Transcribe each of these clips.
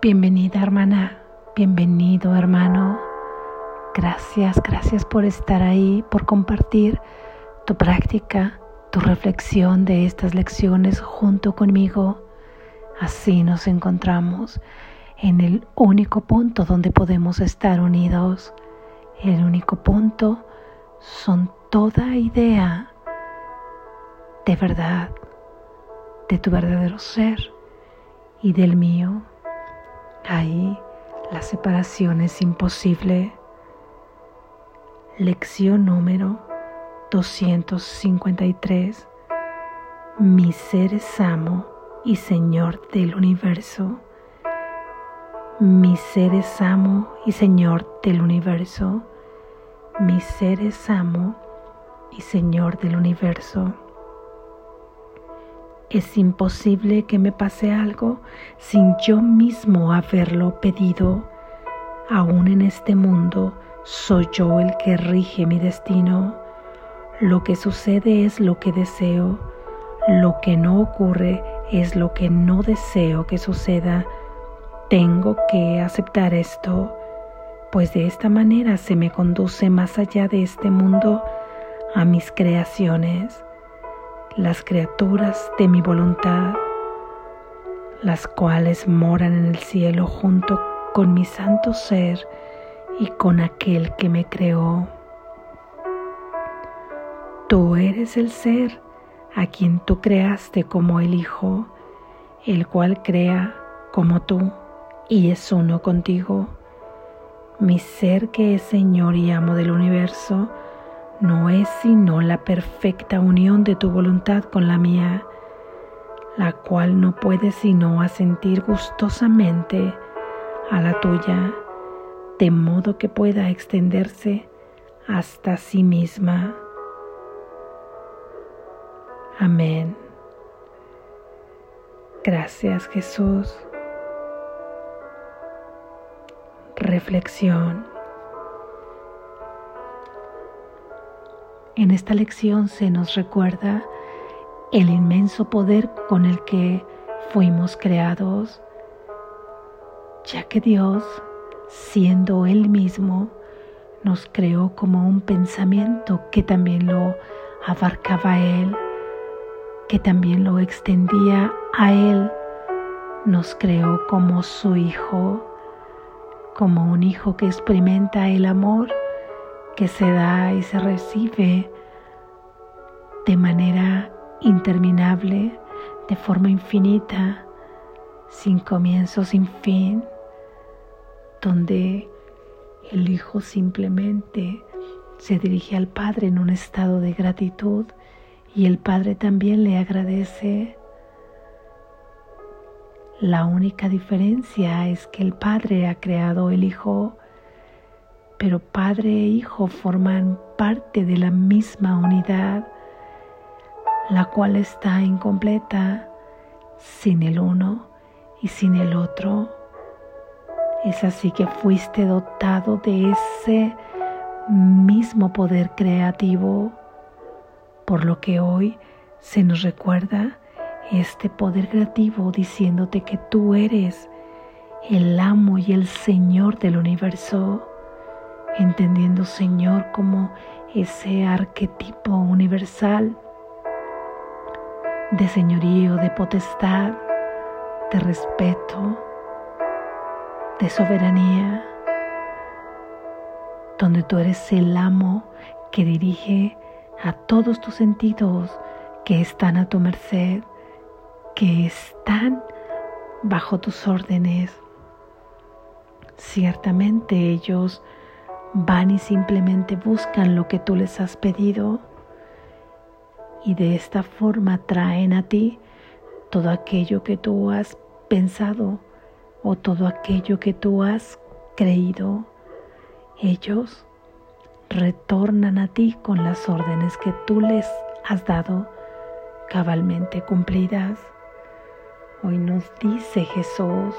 Bienvenida hermana, bienvenido hermano. Gracias, gracias por estar ahí, por compartir tu práctica, tu reflexión de estas lecciones junto conmigo. Así nos encontramos en el único punto donde podemos estar unidos. El único punto son toda idea de verdad, de tu verdadero ser y del mío. Ahí la separación es imposible. Lección número 253. Mi ser es amo y Señor del universo. Mi ser es amo y Señor del universo. Mi ser es amo y Señor del universo. Es imposible que me pase algo sin yo mismo haberlo pedido. Aún en este mundo soy yo el que rige mi destino. Lo que sucede es lo que deseo. Lo que no ocurre es lo que no deseo que suceda. Tengo que aceptar esto, pues de esta manera se me conduce más allá de este mundo a mis creaciones las criaturas de mi voluntad, las cuales moran en el cielo junto con mi santo ser y con aquel que me creó. Tú eres el ser a quien tú creaste como el Hijo, el cual crea como tú y es uno contigo. Mi ser que es Señor y amo del universo, no es sino la perfecta unión de tu voluntad con la mía, la cual no puede sino asentir gustosamente a la tuya, de modo que pueda extenderse hasta sí misma. Amén. Gracias Jesús. Reflexión. En esta lección se nos recuerda el inmenso poder con el que fuimos creados, ya que Dios, siendo Él mismo, nos creó como un pensamiento que también lo abarcaba Él, que también lo extendía a Él, nos creó como su Hijo, como un Hijo que experimenta el amor que se da y se recibe de manera interminable, de forma infinita, sin comienzo, sin fin, donde el Hijo simplemente se dirige al Padre en un estado de gratitud y el Padre también le agradece. La única diferencia es que el Padre ha creado el Hijo pero Padre e Hijo forman parte de la misma unidad, la cual está incompleta sin el uno y sin el otro. Es así que fuiste dotado de ese mismo poder creativo, por lo que hoy se nos recuerda este poder creativo diciéndote que tú eres el amo y el Señor del universo entendiendo Señor como ese arquetipo universal de señorío, de potestad, de respeto, de soberanía, donde tú eres el amo que dirige a todos tus sentidos que están a tu merced, que están bajo tus órdenes. Ciertamente ellos van y simplemente buscan lo que tú les has pedido y de esta forma traen a ti todo aquello que tú has pensado o todo aquello que tú has creído. Ellos retornan a ti con las órdenes que tú les has dado cabalmente cumplidas. Hoy nos dice Jesús,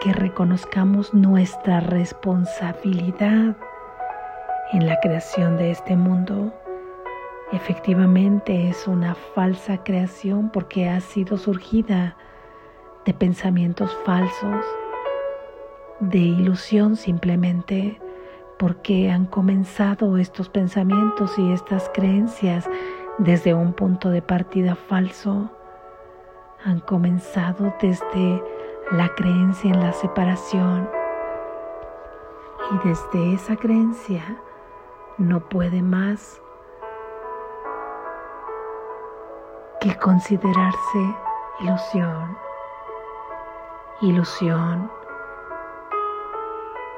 que reconozcamos nuestra responsabilidad en la creación de este mundo. Efectivamente es una falsa creación porque ha sido surgida de pensamientos falsos, de ilusión simplemente, porque han comenzado estos pensamientos y estas creencias desde un punto de partida falso, han comenzado desde la creencia en la separación y desde esa creencia no puede más que considerarse ilusión, ilusión,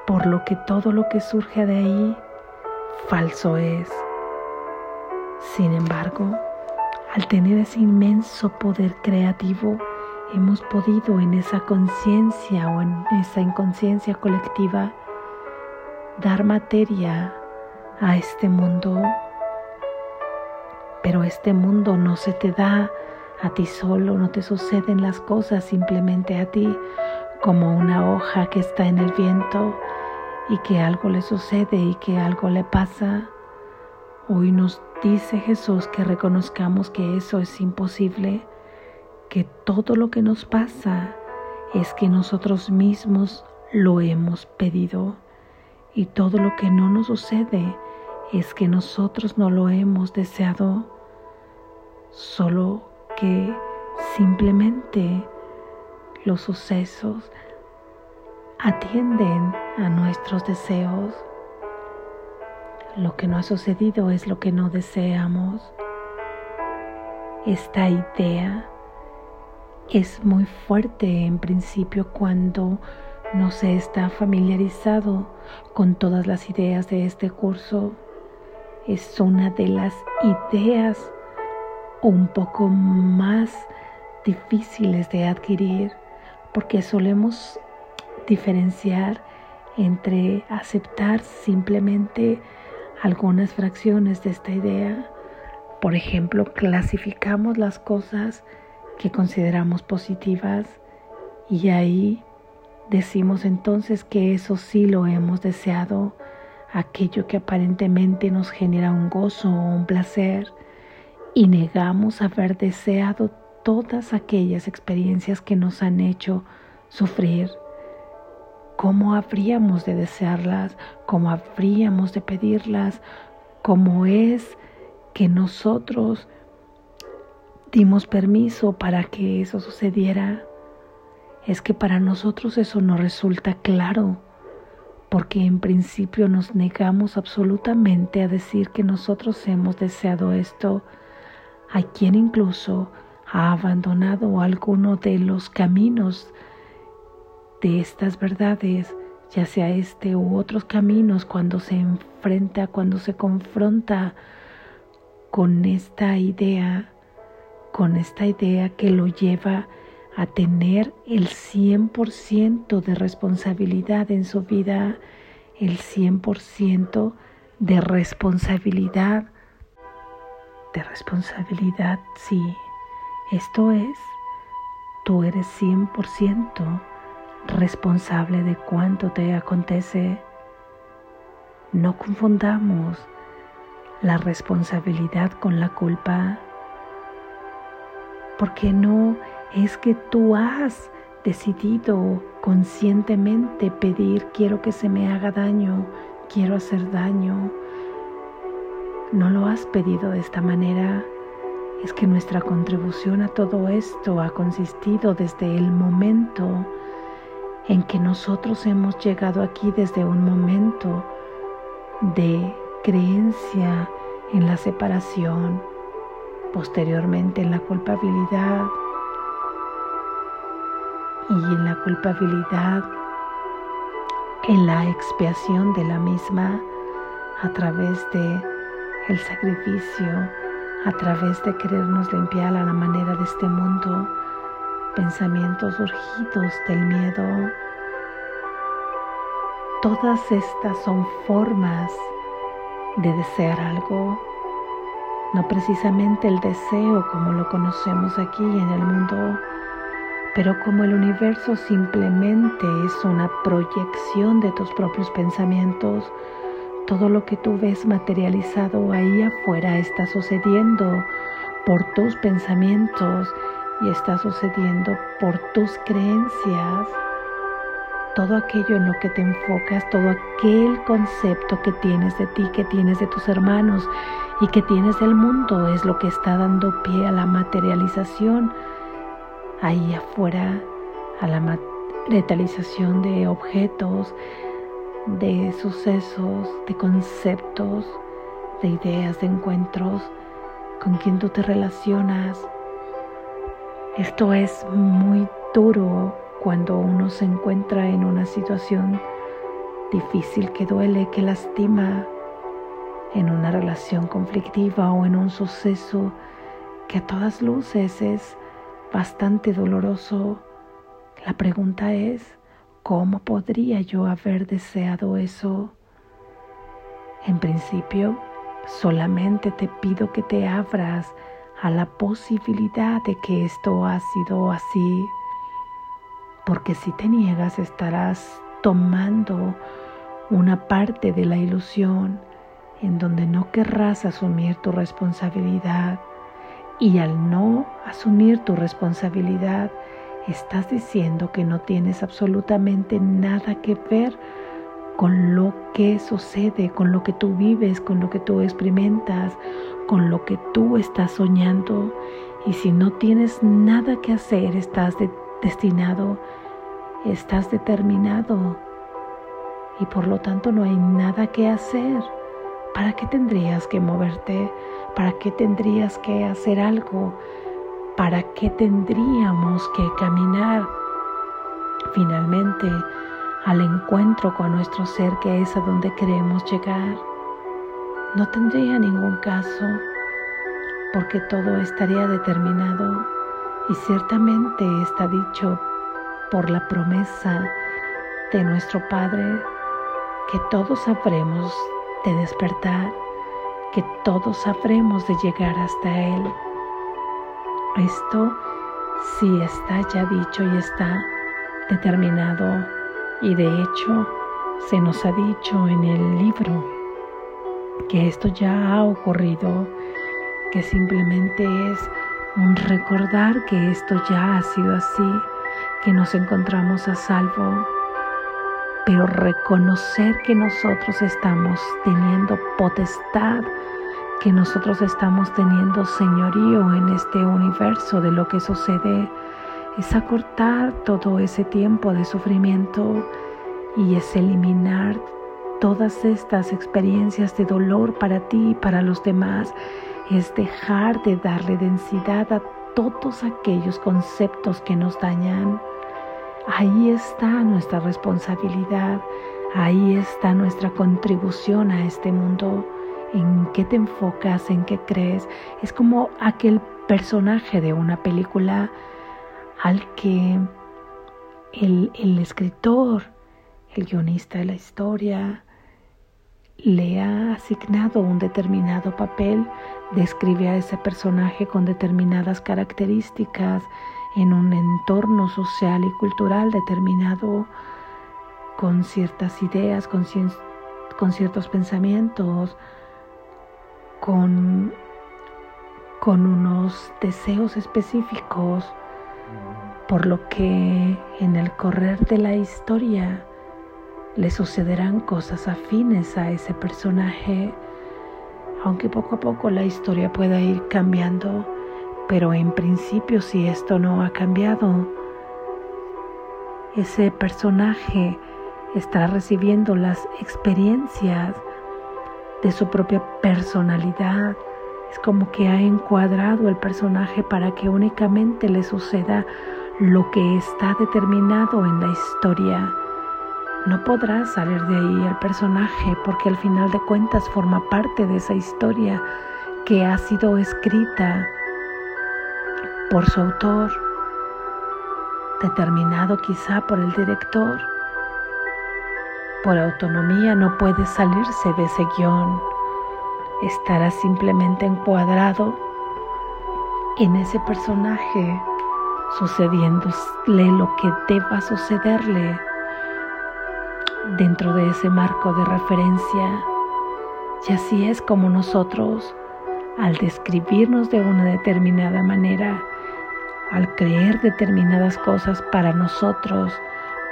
por lo que todo lo que surge de ahí falso es. Sin embargo, al tener ese inmenso poder creativo, hemos podido en esa conciencia o en esa inconsciencia colectiva dar materia a este mundo. Pero este mundo no se te da a ti solo, no te suceden las cosas simplemente a ti como una hoja que está en el viento y que algo le sucede y que algo le pasa. Hoy nos dice Jesús que reconozcamos que eso es imposible, que todo lo que nos pasa es que nosotros mismos lo hemos pedido y todo lo que no nos sucede es que nosotros no lo hemos deseado, solo que simplemente los sucesos atienden a nuestros deseos. Lo que no ha sucedido es lo que no deseamos. Esta idea es muy fuerte en principio cuando no se está familiarizado con todas las ideas de este curso. Es una de las ideas un poco más difíciles de adquirir porque solemos diferenciar entre aceptar simplemente algunas fracciones de esta idea. Por ejemplo, clasificamos las cosas que consideramos positivas y ahí decimos entonces que eso sí lo hemos deseado, aquello que aparentemente nos genera un gozo o un placer y negamos haber deseado todas aquellas experiencias que nos han hecho sufrir. ¿Cómo habríamos de desearlas? ¿Cómo habríamos de pedirlas? ¿Cómo es que nosotros dimos permiso para que eso sucediera? Es que para nosotros eso no resulta claro, porque en principio nos negamos absolutamente a decir que nosotros hemos deseado esto hay quien incluso ha abandonado alguno de los caminos de estas verdades, ya sea este u otros caminos, cuando se enfrenta, cuando se confronta con esta idea, con esta idea que lo lleva a tener el 100% de responsabilidad en su vida, el 100% de responsabilidad de responsabilidad, sí. Esto es, tú eres 100% responsable de cuanto te acontece. No confundamos la responsabilidad con la culpa, porque no es que tú has decidido conscientemente pedir quiero que se me haga daño, quiero hacer daño, no lo has pedido de esta manera. Es que nuestra contribución a todo esto ha consistido desde el momento en que nosotros hemos llegado aquí, desde un momento de creencia en la separación, posteriormente en la culpabilidad y en la culpabilidad, en la expiación de la misma a través de el sacrificio a través de querernos limpiar a la manera de este mundo, pensamientos urgidos del miedo. Todas estas son formas de desear algo, no precisamente el deseo como lo conocemos aquí en el mundo, pero como el universo simplemente es una proyección de tus propios pensamientos, todo lo que tú ves materializado ahí afuera está sucediendo por tus pensamientos y está sucediendo por tus creencias, todo aquello en lo que te enfocas, todo aquel concepto que tienes de ti, que tienes de tus hermanos y que tienes del mundo es lo que está dando pie a la materialización ahí afuera, a la materialización de objetos, de sucesos, de conceptos, de ideas, de encuentros con quien tú te relacionas. Esto es muy duro cuando uno se encuentra en una situación difícil que duele, que lastima, en una relación conflictiva o en un suceso que a todas luces es bastante doloroso. La pregunta es, ¿cómo podría yo haber deseado eso? En principio, solamente te pido que te abras a la posibilidad de que esto ha sido así, porque si te niegas estarás tomando una parte de la ilusión en donde no querrás asumir tu responsabilidad y al no asumir tu responsabilidad estás diciendo que no tienes absolutamente nada que ver con lo que sucede, con lo que tú vives, con lo que tú experimentas, con lo que tú estás soñando. Y si no tienes nada que hacer, estás destinado, estás determinado. Y por lo tanto no hay nada que hacer. ¿Para qué tendrías que moverte? ¿Para qué tendrías que hacer algo? ¿Para qué tendríamos que caminar? Finalmente, al encuentro con nuestro ser que es a donde queremos llegar. No tendría ningún caso porque todo estaría determinado y ciertamente está dicho por la promesa de nuestro Padre que todos sabremos de despertar, que todos sabremos de llegar hasta Él. Esto sí está ya dicho y está determinado y de hecho, se nos ha dicho en el libro que esto ya ha ocurrido, que simplemente es un recordar que esto ya ha sido así, que nos encontramos a salvo, pero reconocer que nosotros estamos teniendo potestad, que nosotros estamos teniendo señorío en este universo de lo que sucede es acortar todo ese tiempo de sufrimiento y es eliminar todas estas experiencias de dolor para ti y para los demás. Es dejar de darle densidad a todos aquellos conceptos que nos dañan. Ahí está nuestra responsabilidad, ahí está nuestra contribución a este mundo. ¿En qué te enfocas? ¿En qué crees? Es como aquel personaje de una película al que el, escritor, el guionista de la historia, le ha asignado un determinado papel, describe a ese personaje con determinadas características en un entorno social y cultural determinado, con ciertas ideas, con, con ciertos pensamientos, con, con unos deseos específicos por lo que en el correr de la historia le sucederán cosas afines a ese personaje, aunque poco a poco la historia pueda ir cambiando, pero en principio si esto no ha cambiado, ese personaje estará recibiendo las experiencias de su propia personalidad. Es como que ha encuadrado el personaje para que únicamente le suceda lo que está determinado en la historia. No podrá salir de ahí el personaje porque al final de cuentas forma parte de esa historia que ha sido escrita por su autor, determinado quizá por el director. Por autonomía no puede salirse de ese guion, estará simplemente encuadrado en ese personaje sucediéndole lo que deba sucederle dentro de ese marco de referencia. Y así es como nosotros, al describirnos de una determinada manera, al creer determinadas cosas para nosotros,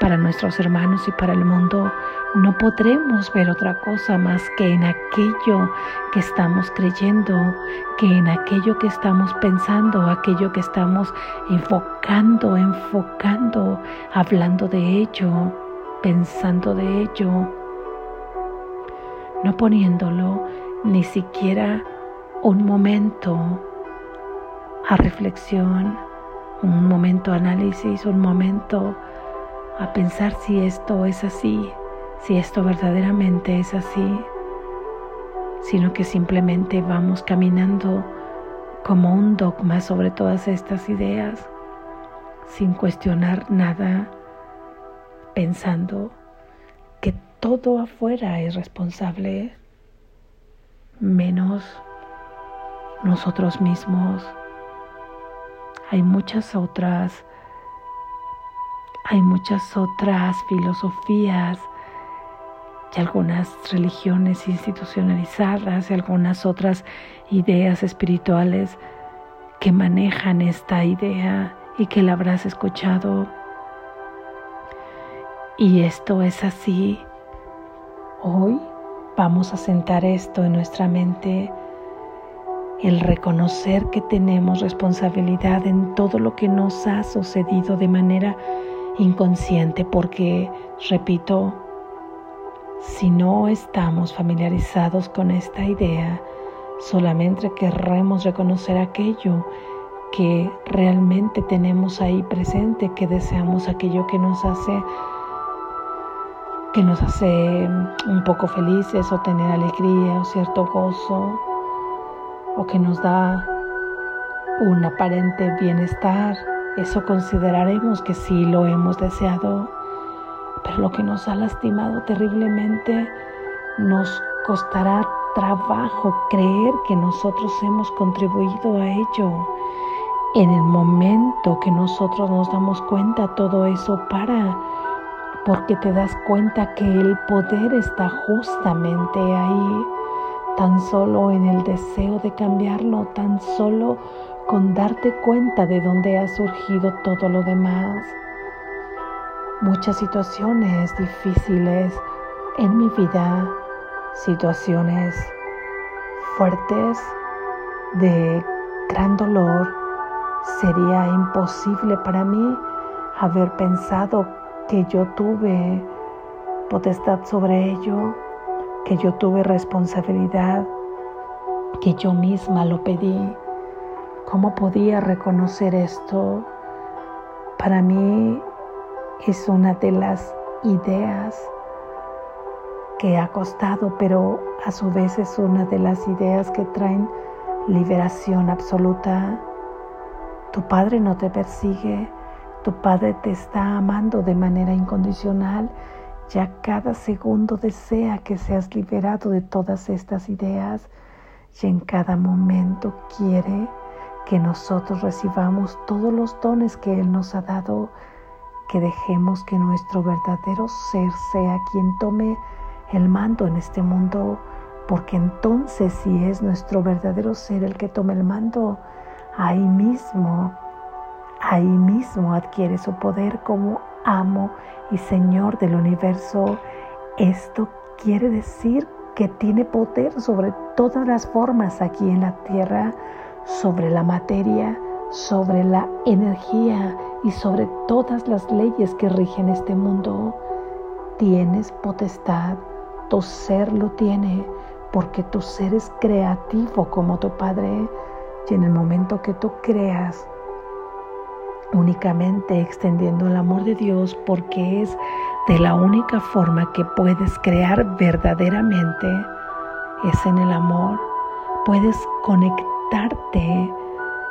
para nuestros hermanos y para el mundo, no podremos ver otra cosa más que en aquello que estamos creyendo, que en aquello que estamos pensando, aquello que estamos enfocando, enfocando, hablando de ello, pensando de ello, no poniéndolo ni siquiera un momento a reflexión, un momento a análisis, un momento a pensar si esto es así, si esto verdaderamente es así, sino que simplemente vamos caminando como un dogma sobre todas estas ideas, sin cuestionar nada, pensando que todo afuera es responsable, menos nosotros mismos. Hay muchas otras hay muchas otras filosofías y algunas religiones institucionalizadas y algunas otras ideas espirituales que manejan esta idea y que la habrás escuchado. Y esto es así. Hoy vamos a sentar esto en nuestra mente, el reconocer que tenemos responsabilidad en todo lo que nos ha sucedido de manera inconsciente porque, repito, si no estamos familiarizados con esta idea, solamente querremos reconocer aquello que realmente tenemos ahí presente, que deseamos aquello que nos hace que nos hace un poco felices o tener alegría o cierto gozo o que nos da un aparente bienestar eso consideraremos que sí lo hemos deseado, pero lo que nos ha lastimado terriblemente nos costará trabajo creer que nosotros hemos contribuido a ello. En el momento que nosotros nos damos cuenta, todo eso para, porque te das cuenta que el poder está justamente ahí, tan solo en el deseo de cambiarlo, tan solo con darte cuenta de dónde ha surgido todo lo demás. Muchas situaciones difíciles en mi vida, situaciones fuertes de gran dolor, sería imposible para mí haber pensado que yo tuve potestad sobre ello, que yo tuve responsabilidad, que yo misma lo pedí. ¿Cómo podía reconocer esto? Para mí es una de las ideas que ha costado, pero a su vez es una de las ideas que traen liberación absoluta. Tu Padre no te persigue, tu Padre te está amando de manera incondicional. Ya cada segundo desea que seas liberado de todas estas ideas y en cada momento quiere que nosotros recibamos todos los dones que Él nos ha dado, que dejemos que nuestro verdadero ser sea quien tome el mando en este mundo, porque entonces si es nuestro verdadero ser el que tome el mando, ahí mismo, ahí mismo adquiere su poder como amo y Señor del universo. Esto quiere decir que tiene poder sobre todas las formas aquí en la tierra, sobre la materia, sobre la energía y sobre todas las leyes que rigen este mundo. Tienes potestad, tu ser lo tiene, porque tu ser es creativo como tu Padre. Y en el momento que tú creas, únicamente extendiendo el amor de Dios, porque es de la única forma que puedes crear verdaderamente, es en el amor. Puedes conectar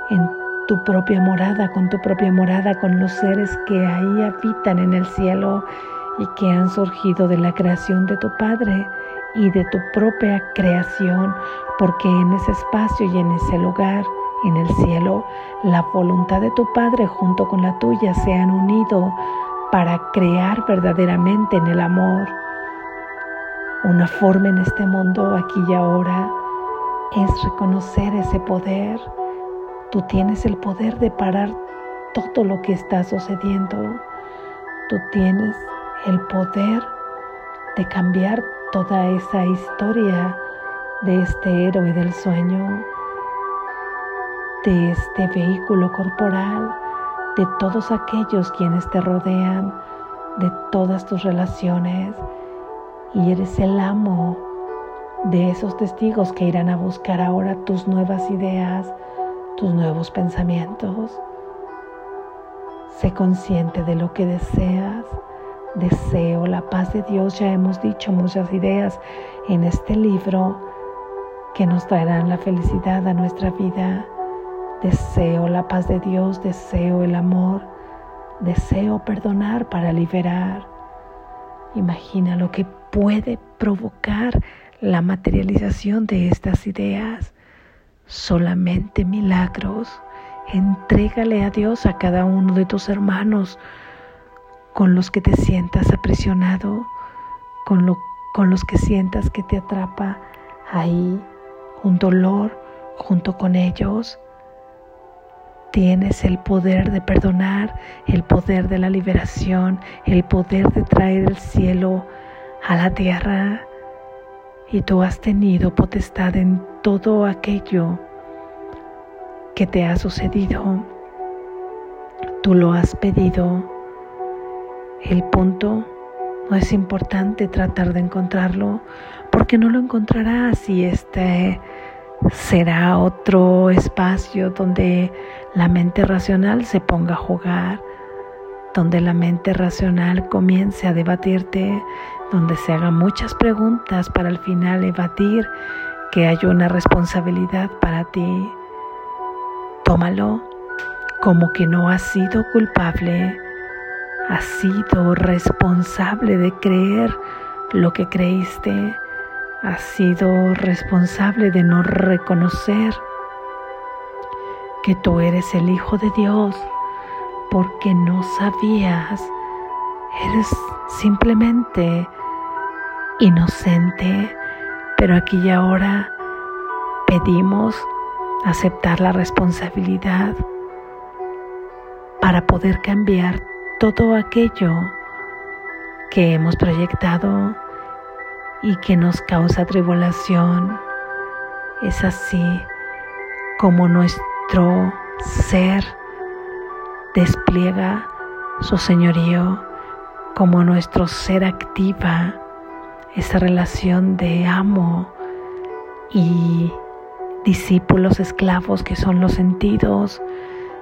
en tu propia morada, con tu propia morada, con los seres que ahí habitan en el cielo y que han surgido de la creación de tu Padre y de tu propia creación, porque en ese espacio y en ese lugar, en el cielo, la voluntad de tu Padre junto con la tuya se han unido para crear verdaderamente en el amor una forma en este mundo aquí y ahora es reconocer ese poder. Tú tienes el poder de parar todo lo que está sucediendo. Tú tienes el poder de cambiar toda esa historia de este héroe del sueño, de este vehículo corporal, de todos aquellos quienes te rodean, de todas tus relaciones, y eres el amo de esos testigos que irán a buscar ahora tus nuevas ideas, tus nuevos pensamientos. Sé consciente de lo que deseas. Deseo la paz de Dios. Ya hemos dicho muchas ideas en este libro que nos traerán la felicidad a nuestra vida. Deseo la paz de Dios, deseo el amor, deseo perdonar para liberar. Imagina lo que puede provocar la materialización de estas ideas. Solamente milagros. Entrégale a Dios a cada uno de tus hermanos con los que te sientas aprisionado, con, con los que sientas que te atrapa ahí un dolor junto con ellos. Tienes el poder de perdonar, el poder de la liberación, el poder de traer el cielo a la tierra. Y tú has tenido potestad en todo aquello que te ha sucedido. Tú lo has pedido. El punto no es importante tratar de encontrarlo porque no lo encontrarás y este será otro espacio donde la mente racional se ponga a jugar, donde la mente racional comience a debatirte, donde se hagan muchas preguntas para al final evadir que hay una responsabilidad para ti. Tómalo como que no has sido culpable, has sido responsable de creer lo que creíste, has sido responsable de no reconocer que tú eres el Hijo de Dios porque no sabías, eres simplemente inocente, pero aquí y ahora pedimos aceptar la responsabilidad para poder cambiar todo aquello que hemos proyectado y que nos causa tribulación. Es así como nuestro ser despliega su señorío, como nuestro ser activa esa relación de amo y discípulos esclavos que son los sentidos,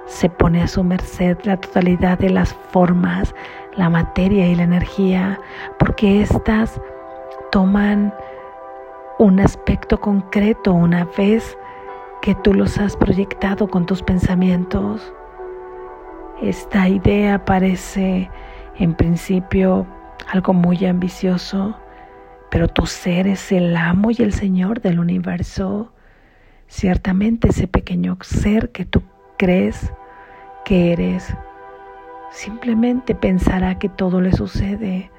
se pone a su merced la totalidad de las formas, la materia y la energía, porque éstas toman un aspecto concreto una vez que tú los has proyectado con tus pensamientos. Esta idea parece en principio algo muy ambicioso, pero tu ser es el amo y el Señor del universo. Ciertamente ese pequeño ser que tú crees que eres, simplemente pensará que todo le sucede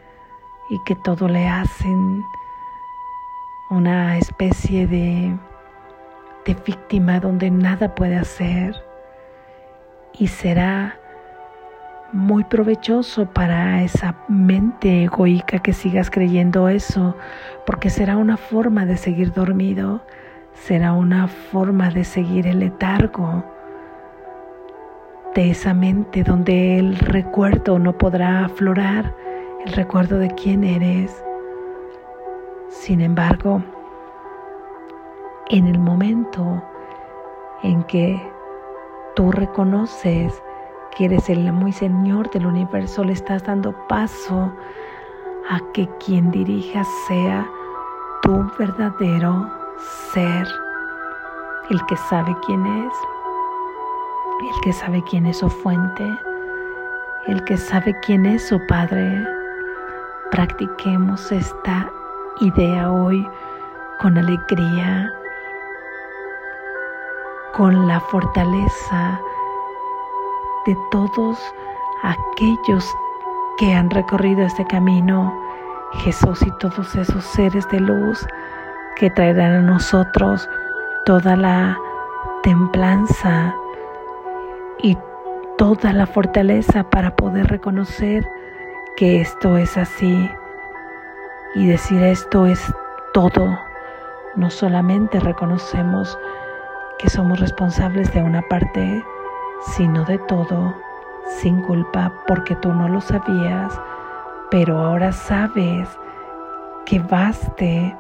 y que todo le hacen una especie de, de víctima donde nada puede hacer y será muy provechoso para esa mente egoica que sigas creyendo eso, porque será una forma de seguir dormido, será una forma de seguir el letargo de esa mente donde el recuerdo no podrá aflorar, el recuerdo de quién eres. Sin embargo, en el momento en que tú reconoces que eres el muy Señor del universo, le estás dando paso a que quien dirija sea tu verdadero ser, el que sabe quién es, el que sabe quién es su fuente, el que sabe quién es su Padre. Practiquemos esta idea hoy con alegría, con la fortaleza de todos aquellos que han recorrido este camino, Jesús y todos esos seres de luz que traerán a nosotros toda la templanza y toda la fortaleza para poder reconocer que esto es así y decir esto es todo. No solamente reconocemos que somos responsables de una parte, sino de todo, sin culpa, porque tú no lo sabías, pero ahora sabes que baste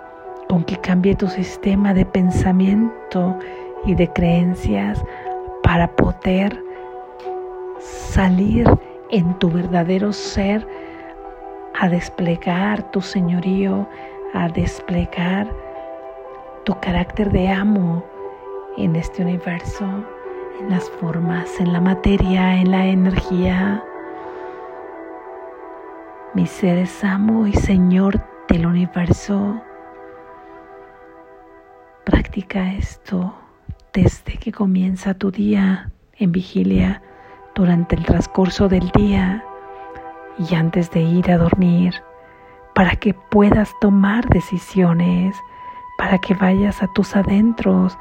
con que cambie tu sistema de pensamiento y de creencias para poder salir en tu verdadero ser a desplegar tu señorío, a desplegar tu carácter de amo en este universo, en las formas, en la materia, en la energía. Mi ser es amo y Señor del universo. Practica esto desde que comienza tu día en vigilia, durante el transcurso del día y antes de ir a dormir, para que puedas tomar decisiones, para que vayas a tus adentros.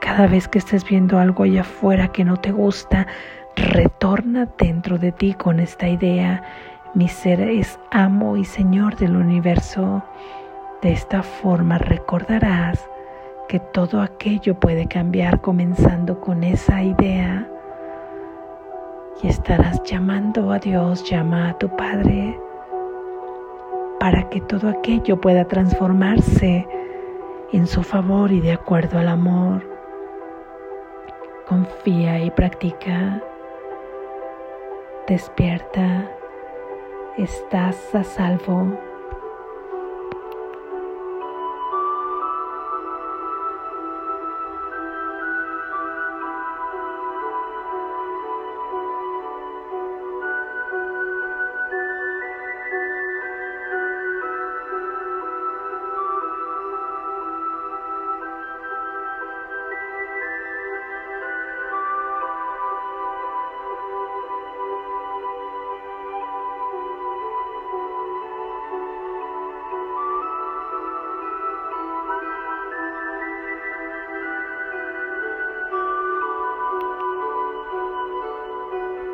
Cada vez que estés viendo algo allá afuera que no te gusta, retorna dentro de ti con esta idea. Mi ser es amo y Señor del universo. De esta forma recordarás que todo aquello puede cambiar comenzando con esa idea y estarás llamando a Dios, llama a tu Padre para que todo aquello pueda transformarse en su favor y de acuerdo al amor. Confía y practica. Despierta. Estás a salvo.